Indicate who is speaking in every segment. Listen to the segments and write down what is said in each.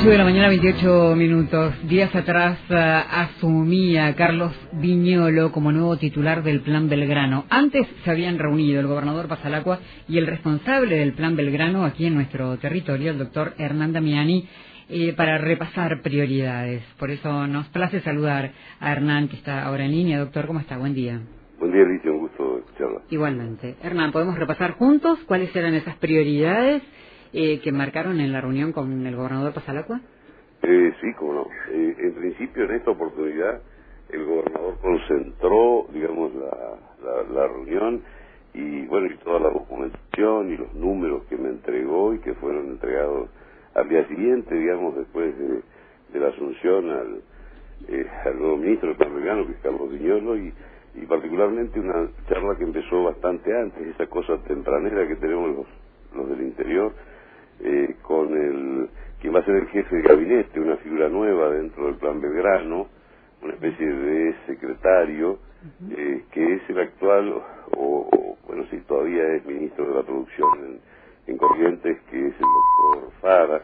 Speaker 1: 8 de la mañana, 28 minutos. Días atrás uh, asumía Carlos Viñolo como nuevo titular del Plan Belgrano. Antes se habían reunido el gobernador Pasalacua y el responsable del Plan Belgrano aquí en nuestro territorio, el doctor Hernán Damiani, eh, para repasar prioridades. Por eso nos place saludar a Hernán, que está ahora en línea. Doctor, ¿cómo está? Buen día.
Speaker 2: Buen día, Alicia, un gusto escucharla.
Speaker 1: Igualmente. Hernán, ¿podemos repasar juntos cuáles eran esas prioridades? Eh, que marcaron en la reunión con el gobernador Pasalacua?
Speaker 2: Eh, sí, como no. Eh, en principio, en esta oportunidad, el gobernador concentró, digamos, la, la, reunión y, bueno, y toda la documentación y los números que me entregó y que fueron entregados al día siguiente, digamos, después de, la asunción al, eh, al nuevo ministro Plan que es Carlos Viñolo, y particularmente una charla que empezó bastante antes, esa cosa tempranera que tenemos los, los del interior, eh, con el quien va a ser el jefe de gabinete, una figura nueva dentro del Plan Belgrano, una especie de secretario, eh, que es el actual, o, bueno, si todavía es ministro de la producción en, Corrientes, que es el doctor Fara.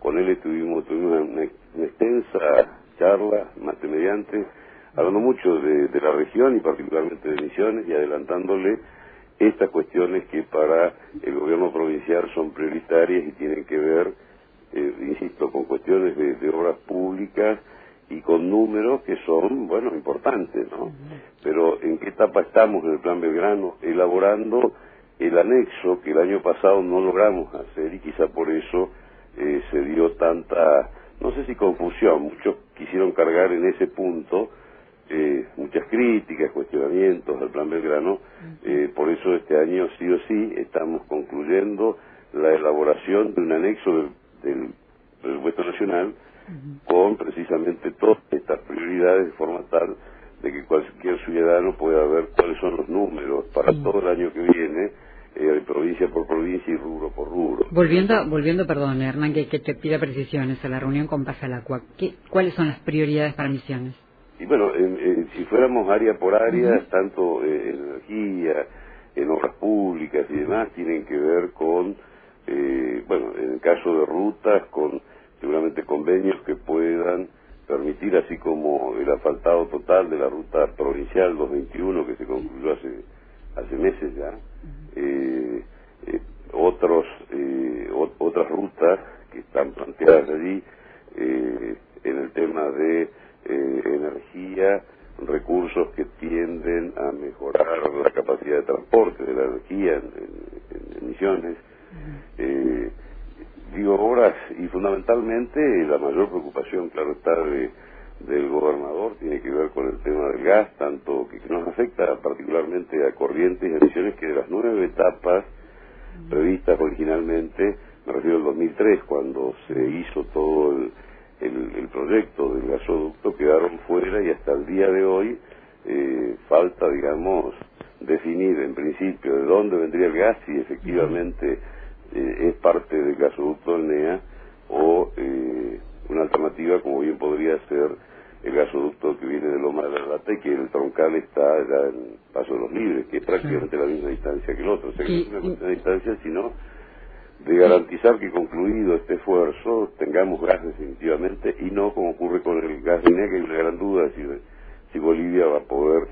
Speaker 2: Con él estuvimos, tuvimos una, extensa charla, más de mediante, hablando mucho de, de la región y particularmente de Misiones y adelantándole estas cuestiones que para el gobierno provincial son prioritarias y tienen que ver, eh, insisto, con cuestiones de, obras públicas y con números que son, bueno, importantes, ¿no? Pero ¿en qué etapa estamos en el Plan Belgrano? Elaborando el anexo que el año pasado no logramos hacer y quizá por eso eh, se dio tanta, no sé si confusión, muchos quisieron cargar en ese punto eh, muchas críticas, cuestionamientos al Plan Belgrano, eh, por eso este año sí o sí estamos concluyendo la elaboración de un anexo del, del presupuesto nacional con precisamente todas estas prioridades de forma tal de que cualquier ciudadano pueda ver cuáles son los números para todo el año que viene, eh, provincia por provincia y rubro por rubro.
Speaker 1: Volviendo, volviendo perdón, Hernán, que, te pida precisiones a la reunión con Pasalacua, ¿qué, ¿cuáles son las prioridades para Misiones?
Speaker 2: Y bueno, si fuéramos área por área, tanto en energía, en obras públicas y demás, tienen que ver con, eh, bueno, en el caso de rutas, con seguramente convenios que puedan permitir, así como el asfaltado total de la ruta provincial 221 que se concluyó hace, hace meses ya, eh, eh, otros, otras rutas que están planteadas allí en el tema de eh, energía, recursos que tienden a mejorar la capacidad de transporte de la energía en, emisiones. Eh, digo, obras y fundamentalmente la mayor preocupación, claro está, del gobernador tiene que ver con el tema del gas, tanto que, nos afecta particularmente a corrientes y emisiones que de las nueve etapas previstas originalmente, me refiero al 2003, cuando se hizo todo el el, proyecto del gasoducto quedaron fuera y hasta el día de hoy eh, falta, digamos, definir en principio de dónde vendría el gas, si efectivamente eh, es parte del gasoducto del NEA o eh, una alternativa como bien podría ser el gasoducto que viene de Loma de la Lata y que el troncal está ya en Paso de los Libres, que es prácticamente la misma distancia que el otro. O sea, que no es una cuestión de distancia, sino de garantizar que concluido este esfuerzo tengamos gas definitivamente y no como ocurre con el gas de que hay una gran duda de si, Bolivia va a poder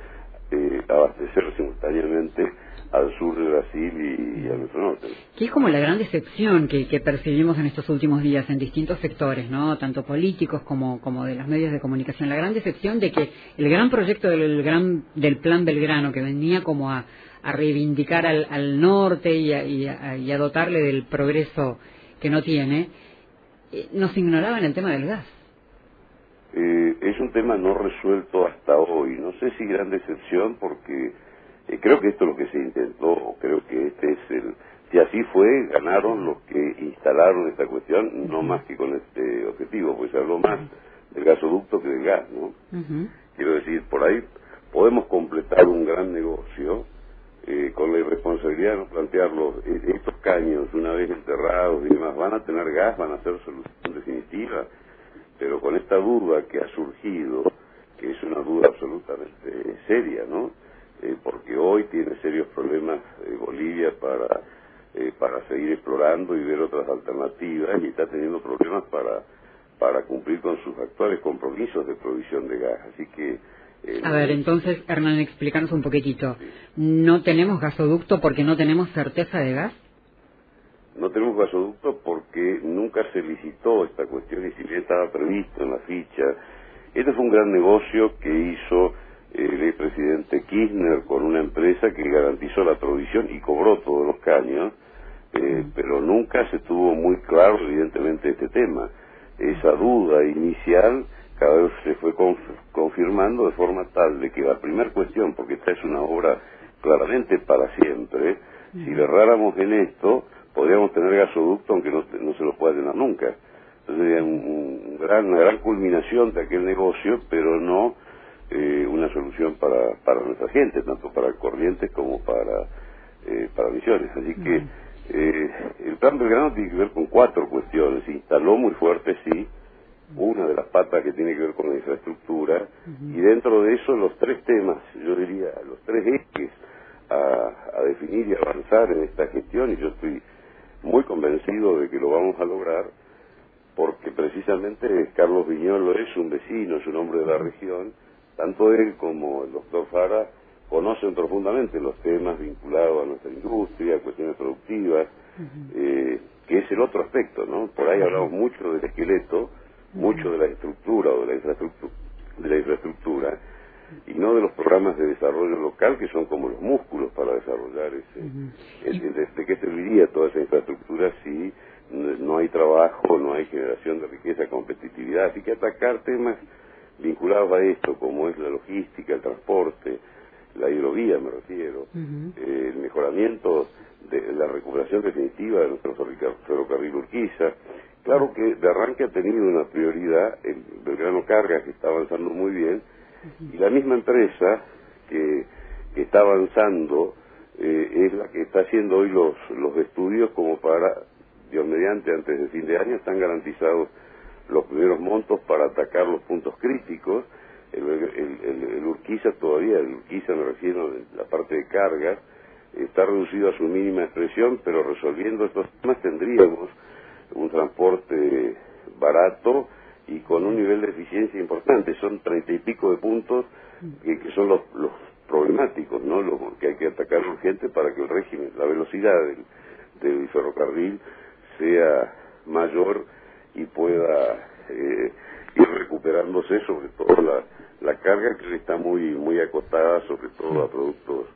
Speaker 2: eh, abastecer simultáneamente al sur de Brasil y, al norte.
Speaker 1: Que es como la gran decepción que, percibimos en estos últimos días en distintos sectores, ¿no? Tanto políticos como, como de los medios de comunicación. La gran decepción de que el gran proyecto del, gran, del Plan Belgrano, que venía como a, reivindicar al, norte y a, dotarle del progreso que no tiene, eh, nos ignoraba en el tema del gas.
Speaker 2: Eh, es un tema no resuelto hasta hoy. No sé si gran decepción porque eh, creo que esto es lo que se intentó, creo que este es el... Si así fue, ganaron los que instalaron esta cuestión, no más que con este objetivo, pues se habló más del gasoducto que del gas, ¿no? Quiero decir, por ahí podemos completar un gran negocio eh, con la irresponsabilidad de no plantearlo. Eh, estos caños, una vez enterrados y demás, van a tener gas, van a ser solución definitiva, pero con esta duda que ha surgido, que es una duda absolutamente seria, ¿no? Eh, porque hoy tiene serios problemas eh, Bolivia para, eh, para seguir explorando y ver otras alternativas y está teniendo problemas para, para cumplir con sus actuales compromisos de provisión de gas. Así que
Speaker 1: eh, a ver, entonces, Hernán, explícanos un poquitito. ¿No tenemos gasoducto porque no tenemos certeza de gas?
Speaker 2: No tenemos gasoducto porque nunca se licitó esta cuestión y si bien estaba previsto en la ficha. Este fue un gran negocio que hizo el presidente Kirchner con una empresa que garantizó la provisión y cobró todos los caños, eh, pero nunca se tuvo muy claro, evidentemente, este tema. Esa duda inicial cada vez se fue confirmando de forma tal de que la primera cuestión, porque esta es una obra claramente para siempre, si le erráramos en esto, podríamos tener gasoducto aunque no, se lo pueda llenar nunca. Entonces sería un, gran, una gran culminación de aquel negocio, pero no eh, una solución para, para nuestra gente, tanto para Corrientes como para, eh, para Misiones. Así que eh, el plan Belgrano tiene que ver con cuatro cuestiones. Se instaló muy fuerte, sí, una de las patas que tiene que ver con la infraestructura, y dentro de eso los tres temas, yo diría, los tres ejes a, a definir y avanzar en esta gestión, y yo estoy muy convencido de que lo vamos a lograr, porque precisamente Carlos Viñolo es un vecino, es un hombre de la región, tanto él como el doctor Fara conocen profundamente los temas vinculados a nuestra industria, cuestiones productivas, eh, que es el otro aspecto, ¿no? Por ahí hablamos mucho del esqueleto, mucho de la estructura o de la infraestructura, de la infraestructura y no de los programas de desarrollo local que son como los músculos para desarrollar ese. ¿De qué serviría toda esa infraestructura si no hay trabajo, no hay generación de riqueza, competitividad? Así que atacar temas vinculados a esto, como es la logística, el transporte, la hidrovía me refiero, eh, el mejoramiento de la recuperación definitiva de nuestro ferrocarril Urquiza. Claro que de arranque ha tenido una prioridad el Belgrano Carga, que está avanzando muy bien, y la misma empresa que, está avanzando eh, es la que está haciendo hoy los, los estudios como para, Mediante, antes de fin de año, están garantizados los primeros montos para atacar los puntos críticos. El, el, Urquiza todavía, el Urquiza me refiero a la parte de carga, está reducido a su mínima expresión, pero resolviendo estos temas tendríamos un transporte barato y con un nivel de eficiencia importante. Son treinta y pico de puntos que, son los, los problemáticos, ¿no? Los que hay que atacar urgente para que el régimen, la velocidad del, del ferrocarril sea mayor y pueda eh, ir recuperándose, sobre todo la, la carga que está muy muy acotada, sobre todo a productos,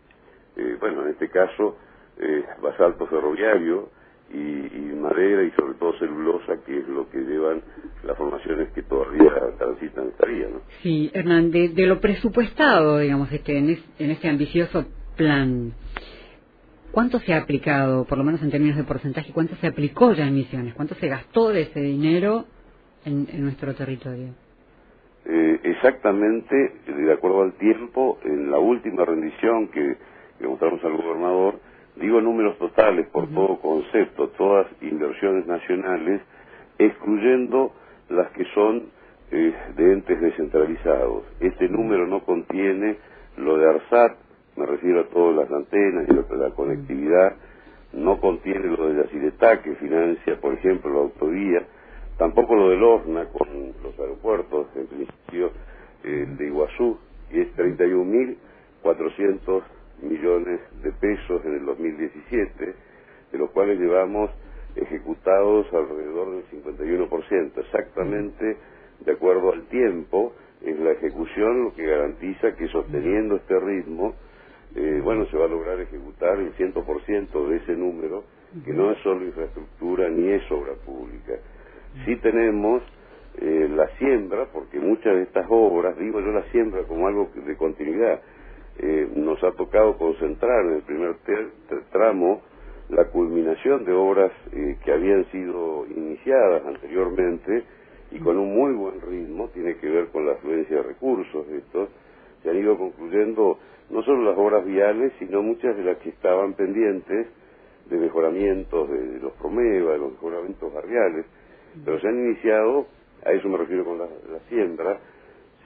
Speaker 2: eh, bueno, en este caso, eh, basalto ferroviario y, madera y sobre todo celulosa, que es lo que llevan las formaciones que todavía transitan esta vía, ¿no?
Speaker 1: Sí, Hernán, de, lo presupuestado, digamos, este, en, en este ambicioso plan, ¿Cuánto se ha aplicado, por lo menos en términos de porcentaje, cuánto se aplicó ya en misiones? ¿Cuánto se gastó de ese dinero en, nuestro territorio?
Speaker 2: Eh, exactamente, de acuerdo al tiempo, en la última rendición que, le mostramos al gobernador, digo números totales por todo concepto, todas inversiones nacionales, excluyendo las que son eh, de entes descentralizados. Este número no contiene lo de ARSAT, me refiero a todas las antenas y la conectividad, no contiene lo de la Ciretá, que financia, por ejemplo, la autovía, tampoco lo del ORNA con los aeropuertos, en principio eh, de Iguazú, y es 31.400 millones de pesos en el 2017, de los cuales llevamos ejecutados alrededor del 51%, exactamente de acuerdo al tiempo, es la ejecución lo que garantiza que sosteniendo este ritmo, eh, bueno, se va a lograr ejecutar el 100% de ese número, que no es solo infraestructura ni es obra pública. Sí tenemos eh, la siembra, porque muchas de estas obras, digo yo la siembra como algo de continuidad, eh, nos ha tocado concentrar en el primer tramo la culminación de obras que habían sido iniciadas anteriormente y con un muy buen ritmo, tiene que ver con la afluencia de recursos estos, se han ido concluyendo no solo las obras viales, sino muchas de las que estaban pendientes de mejoramientos de los Promeva, de los mejoramientos barriales, pero se han iniciado, a eso me refiero con la, siembra,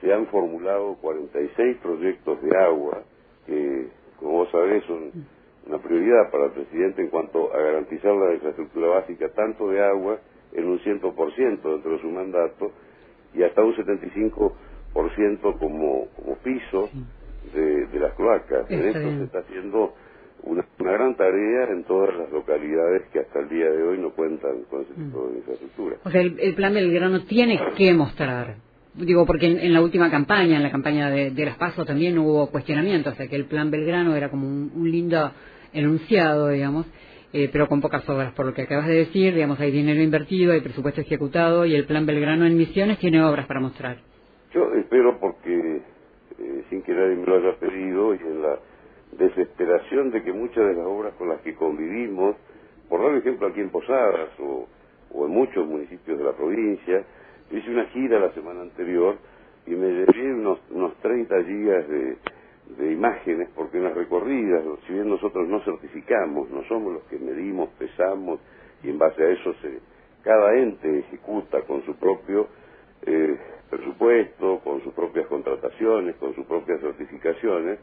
Speaker 2: se han formulado 46 proyectos de agua que, como vos sabés, son una prioridad para el presidente en cuanto a garantizar la infraestructura básica, tanto de agua en un 100% dentro de su mandato y hasta un 75% como, como piso de, de las cloacas. en esto se está haciendo una, gran tarea en todas las localidades que hasta el día de hoy no cuentan con ese tipo de infraestructura.
Speaker 1: O sea, el, el plan Belgrano tiene que mostrar digo porque en, la última campaña, en la campaña de, las PASO también hubo cuestionamiento, o sea que el plan Belgrano era como un, lindo enunciado, digamos, eh, pero con pocas obras, por lo que acabas de decir, digamos, hay dinero invertido, hay presupuesto ejecutado y el plan Belgrano en Misiones tiene obras para mostrar.
Speaker 2: Yo espero porque, eh, sin que nadie me lo haya pedido, y en la desesperación de que muchas de las obras con las que convivimos, por dar ejemplo aquí en Posadas o, en muchos municipios de la provincia, hice una gira la semana anterior y me llevé unos, unos 30 gigas de, de imágenes porque en las recorridas, si bien nosotros no certificamos, no somos los que medimos, pesamos y en base a eso se, cada ente ejecuta con su propio eh, presupuesto, con sus propias contrataciones, con sus propias certificaciones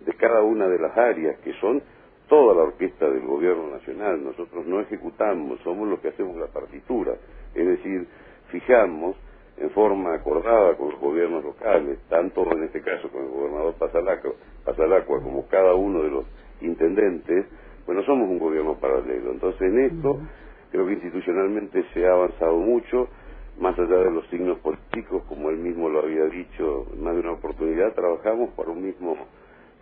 Speaker 2: de cada una de las áreas que son toda la orquesta del gobierno nacional. Nosotros no ejecutamos, somos los que hacemos la partitura. Es decir, fijamos en forma acordada con los gobiernos locales, tanto en este caso con el gobernador Pasalacua, como cada uno de los intendentes, pues no somos un gobierno paralelo. Entonces en esto creo que institucionalmente se ha avanzado mucho, más allá de los signos políticos, como él mismo lo había dicho en más de una oportunidad, trabajamos para un mismo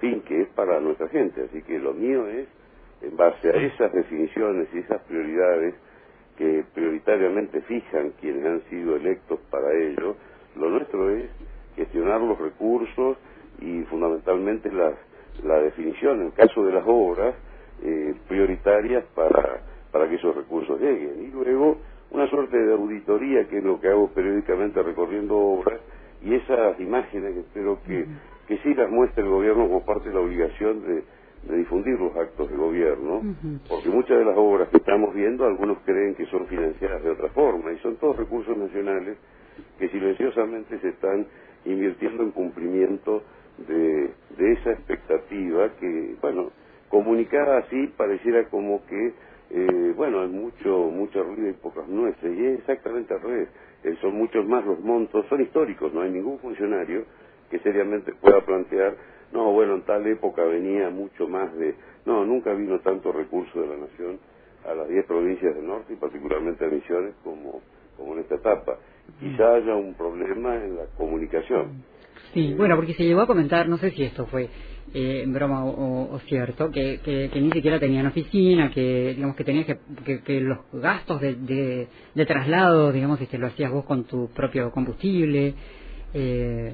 Speaker 2: fin que es para nuestra gente. Así que lo mío es, en base a esas definiciones y esas prioridades, que prioritariamente fijan quienes han sido electos para ello, lo nuestro es gestionar los recursos y fundamentalmente la, la definición, en el caso de las obras, eh, prioritarias para, para que esos recursos lleguen. Y luego una suerte de auditoría, que es lo que hago periódicamente recorriendo obras, y esas imágenes espero que, que sí las muestre el gobierno como parte de la obligación de de difundir los actos de gobierno, porque muchas de las obras que estamos viendo, algunos creen que son financiadas de otra forma, y son todos recursos nacionales que silenciosamente se están invirtiendo en cumplimiento de, de esa expectativa que, bueno, comunicada así pareciera como que, eh, bueno, hay mucho, mucho ruido y pocas nueces, y es exactamente al revés, eh, son muchos más los montos, son históricos, no hay ningún funcionario que seriamente pueda plantear no, bueno, en tal época venía mucho más de... No, nunca vino tanto recurso de la Nación a las 10 provincias del norte y particularmente a Misiones como, como en esta etapa. Quizá haya un problema en la comunicación.
Speaker 1: Sí, bueno, porque se llegó a comentar, no sé si esto fue eh, en broma o, cierto, que, que, ni siquiera tenían oficina, que digamos que tenías que, que, los gastos de, de, de, traslado, digamos, este, lo hacías vos con tu propio combustible. Eh,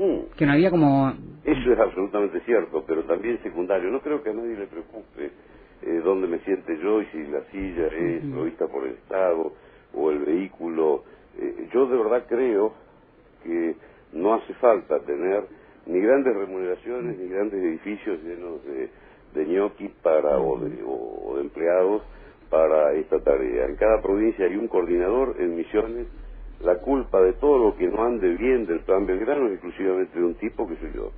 Speaker 1: Mm. Que no había como...
Speaker 2: Eso es absolutamente cierto, pero también secundario. No creo que a nadie le preocupe eh, dónde me siente yo y si la silla es provista por el Estado o el vehículo. Eh, yo de verdad creo que no hace falta tener ni grandes remuneraciones ni grandes edificios llenos de, de ñoqui para, o, de, o de empleados para esta tarea. En cada provincia hay un coordinador en misiones la culpa de todo lo que no ande bien del plan Belgrano es exclusivamente de un tipo que soy yo.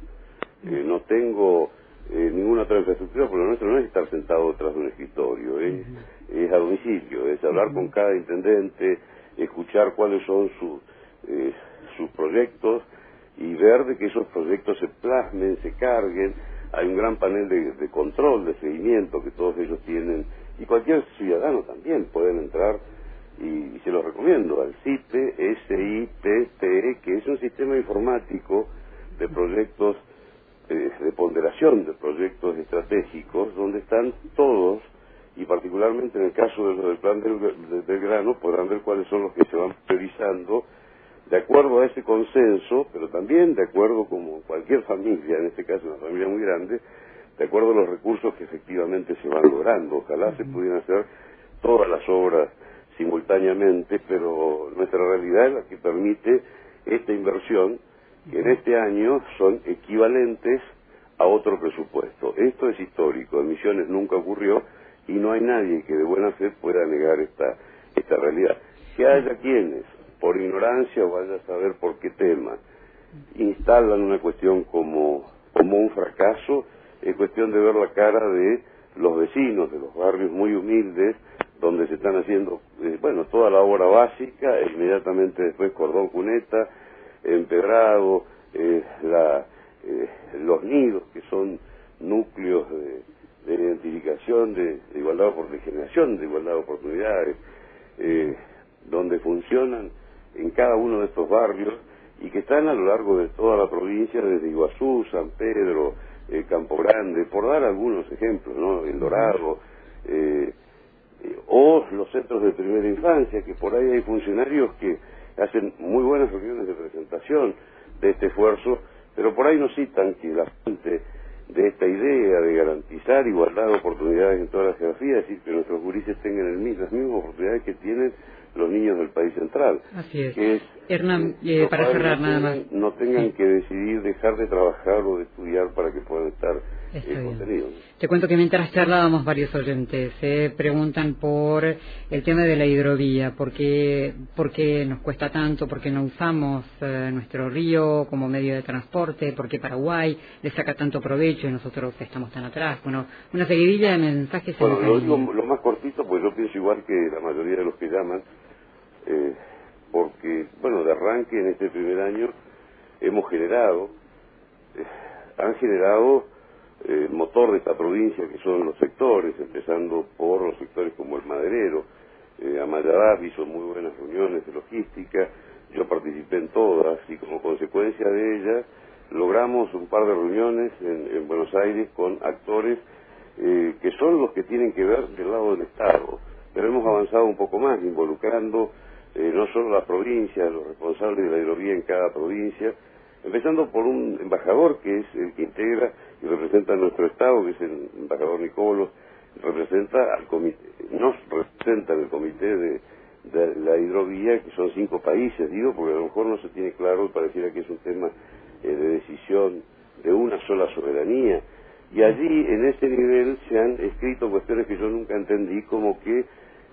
Speaker 2: Eh, no tengo eh, ninguna otra infraestructura, porque lo nuestro no es estar sentado detrás de un escritorio, es, es a domicilio, es hablar con cada intendente, escuchar cuáles son sus, eh, sus proyectos y ver de que esos proyectos se plasmen, se carguen. Hay un gran panel de, control, de seguimiento que todos ellos tienen y cualquier ciudadano también pueden entrar y, se lo recomiendo, al CITE, S-I-T-T-E, que es un sistema informático de proyectos, eh, de ponderación de proyectos estratégicos, donde están todos, y particularmente en el caso de del plan del, grano, podrán ver cuáles son los que se van priorizando de acuerdo a ese consenso, pero también de acuerdo como cualquier familia, en este caso una familia muy grande, de acuerdo a los recursos que efectivamente se van logrando. Ojalá se pudieran hacer todas las obras simultáneamente, pero nuestra realidad es la que permite esta inversión, que en este año son equivalentes a otro presupuesto. Esto es histórico, en Misiones nunca ocurrió y no hay nadie que de buena fe pueda negar esta, esta realidad. Que haya quienes, por ignorancia o vaya a saber por qué tema, instalan una cuestión como, como un fracaso, es cuestión de ver la cara de los vecinos de los barrios muy humildes, donde se están haciendo, eh, bueno, toda la obra básica, e inmediatamente después cordón cuneta, empedrado, eh, la, eh, los nidos, que son núcleos de, identificación, de, igualdad de generación de igualdad de oportunidades, donde funcionan en cada uno de estos barrios y que están a lo largo de toda la provincia, desde Iguazú, San Pedro, Campo Grande, por dar algunos ejemplos, ¿no? El Dorado, eh, o los centros de primera infancia, que por ahí hay funcionarios que hacen muy buenas reuniones de presentación de este esfuerzo, pero por ahí nos citan que la fuente de esta idea de garantizar igualdad de oportunidades en toda la geografía, es decir, que nuestros gurises tengan el, las mismas oportunidades que tienen los niños del país central.
Speaker 1: Así es. Que Hernán, eh, para cerrar nada más.
Speaker 2: No tengan que decidir dejar de trabajar o de estudiar para que puedan estar
Speaker 1: te cuento que mientras charlábamos varios oyentes se eh, preguntan por el tema de la hidrovía, por qué, por qué nos cuesta tanto, por qué no usamos eh, nuestro río como medio de transporte, por qué Paraguay le saca tanto provecho y nosotros estamos tan atrás. Bueno, una seguidilla de mensajes.
Speaker 2: Bueno, lo, lo, más cortito, pues yo pienso igual que la mayoría de los que llaman, eh, porque, bueno, de arranque en este primer año hemos generado, han generado eh, motor de esta provincia, que son los sectores, empezando por los sectores como el maderero. Eh, Amayadá hizo muy buenas reuniones de logística, yo participé en todas y como consecuencia de ellas logramos un par de reuniones en, Buenos Aires con actores eh, que son los que tienen que ver del lado del Estado, pero hemos avanzado un poco más, involucrando eh, no solo la provincia, los responsables de la hidrovía en cada provincia, empezando por un embajador que es el que integra y representa a nuestro Estado, que es el embajador Nicolo, representa al comité, nos representa en el comité de, la hidrovía, que son cinco países, digo, porque a lo mejor no se tiene claro y pareciera que es un tema eh, de decisión de una sola soberanía. Y allí, en ese nivel, se han escrito cuestiones que yo nunca entendí, como que,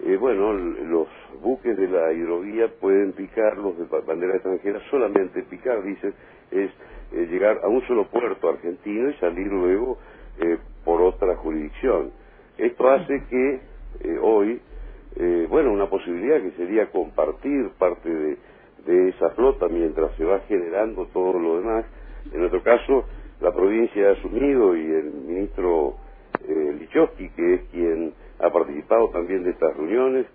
Speaker 2: eh, bueno, los buques de la hidrovía pueden picar, los de bandera extranjera, solamente picar, dicen, es eh, llegar a un solo puerto argentino y salir luego eh, por otra jurisdicción. Esto hace que eh, hoy, bueno, una posibilidad que sería compartir parte de, de, esa flota mientras se va generando todo lo demás. En nuestro caso, la provincia ha asumido y el ministro Lichowski, que es quien ha participado también de estas reuniones,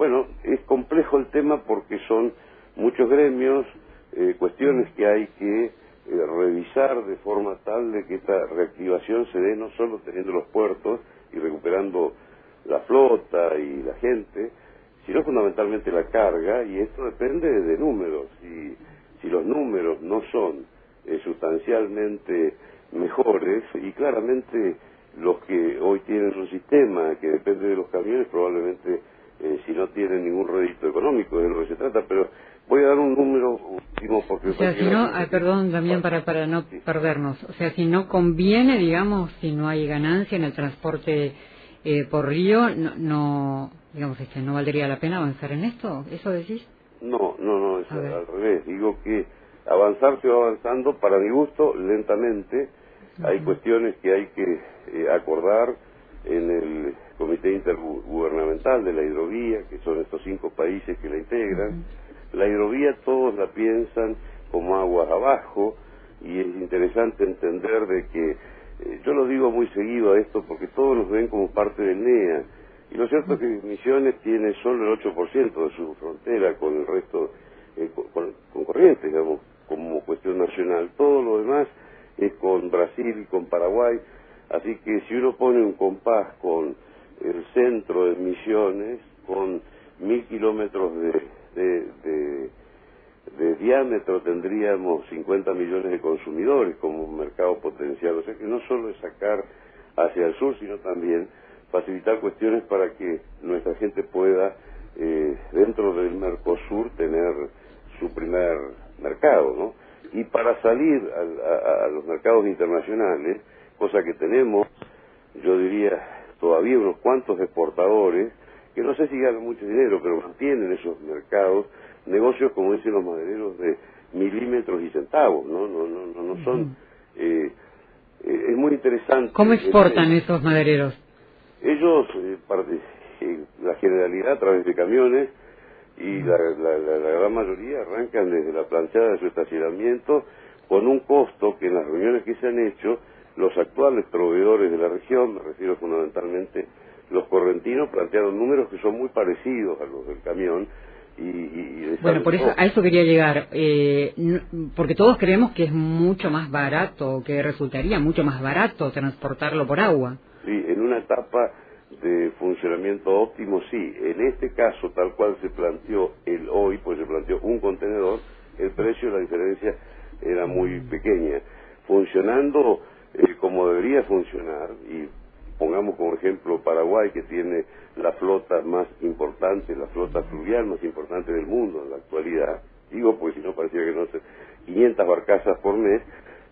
Speaker 2: bueno, es complejo el tema porque son muchos gremios, eh, cuestiones que hay que eh, revisar de forma tal de que esta reactivación se dé no solo teniendo los puertos y recuperando la flota y la gente, sino fundamentalmente la carga, y esto depende de números. Y si los números no son eh, sustancialmente mejores, y claramente los que hoy tienen un sistema que depende de los camiones, probablemente si no tienen ningún rédito económico, de lo que se trata, pero voy a dar un número último porque...
Speaker 1: O sea, si no, perdón también para, para no perdernos, o sea, si no conviene, digamos, si no hay ganancia en el transporte eh, por río, no, no, digamos, este, ¿no valdría la pena avanzar en esto? ¿Eso decís?
Speaker 2: No, no, no, es al revés. Digo que avanzar se va avanzando, para mi gusto, lentamente. Hay cuestiones que hay que eh, acordar en el Comité Intergubernamental de la Hidrovía, que son estos cinco países que la integran. La hidrovía todos la piensan como aguas abajo y es interesante entender de que, eh, yo lo digo muy seguido a esto porque todos nos ven como parte del NEA y lo cierto es que Misiones tiene solo el 8% de su frontera con el resto, eh, con, con Corrientes, digamos, como cuestión nacional. Todo lo demás es con Brasil y con Paraguay. Así que si uno pone un compás con el centro de Misiones, con mil kilómetros de de, diámetro tendríamos 50 millones de consumidores como un mercado potencial. O sea que no solo es sacar hacia el sur, sino también facilitar cuestiones para que nuestra gente pueda, eh, dentro del Mercosur, tener su primer mercado, ¿no? Y para salir a, a, los mercados internacionales, cosa que tenemos, yo diría, todavía unos cuantos exportadores, que no sé si ganan mucho dinero, pero mantienen esos mercados, negocios como dicen los madereros de milímetros y centavos, ¿no? No, no, no, no son... Eh, eh, es muy interesante.
Speaker 1: ¿Cómo exportan esos madereros?
Speaker 2: Ellos, eh, eh, la generalidad a través de camiones y la, gran mayoría arrancan desde la planchada de su estacionamiento con un costo que en las reuniones que se han hecho los actuales proveedores de la región, me refiero fundamentalmente los correntinos, plantearon números que son muy parecidos a los del camión. Y,
Speaker 1: bueno, por eso a eso quería llegar, eh, porque todos creemos que es mucho más barato, que resultaría mucho más barato transportarlo por agua.
Speaker 2: Sí, en una etapa de funcionamiento óptimo, sí. En este caso, tal cual se planteó el hoy, pues se planteó un contenedor, el precio, la diferencia era muy pequeña. Funcionando eh, como debería funcionar, y pongamos como ejemplo Paraguay, que tiene la flota más importante, la flota fluvial más importante del mundo en la actualidad, digo pues si no parecía que no sé, 500 barcazas por mes,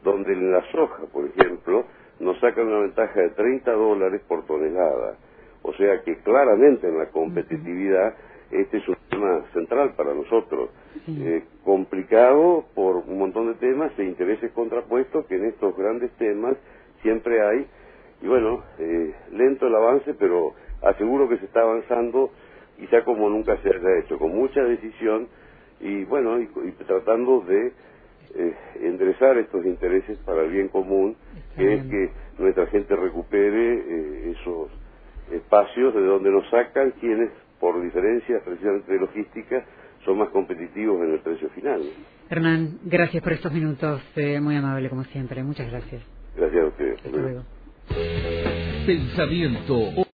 Speaker 2: donde en la soja, por ejemplo, nos sacan una ventaja de 30 dólares por tonelada. O sea que claramente en la competitividad este es un tema central para nosotros. Eh, complicado por un montón de temas e intereses contrapuestos que en estos grandes temas siempre hay. Y bueno, eh, lento el avance, pero aseguro que se está avanzando quizá como nunca se haya hecho, con mucha decisión y bueno, y, tratando de eh, enderezar estos intereses para el bien común, que es que nuestra gente recupere esos espacios de donde nos sacan quienes, por diferencias precisamente de logística, son más competitivos en el precio final.
Speaker 1: Hernán, gracias por estos minutos, eh, muy amable como siempre. Muchas gracias.
Speaker 2: Gracias a ustedes.
Speaker 3: Pensamiento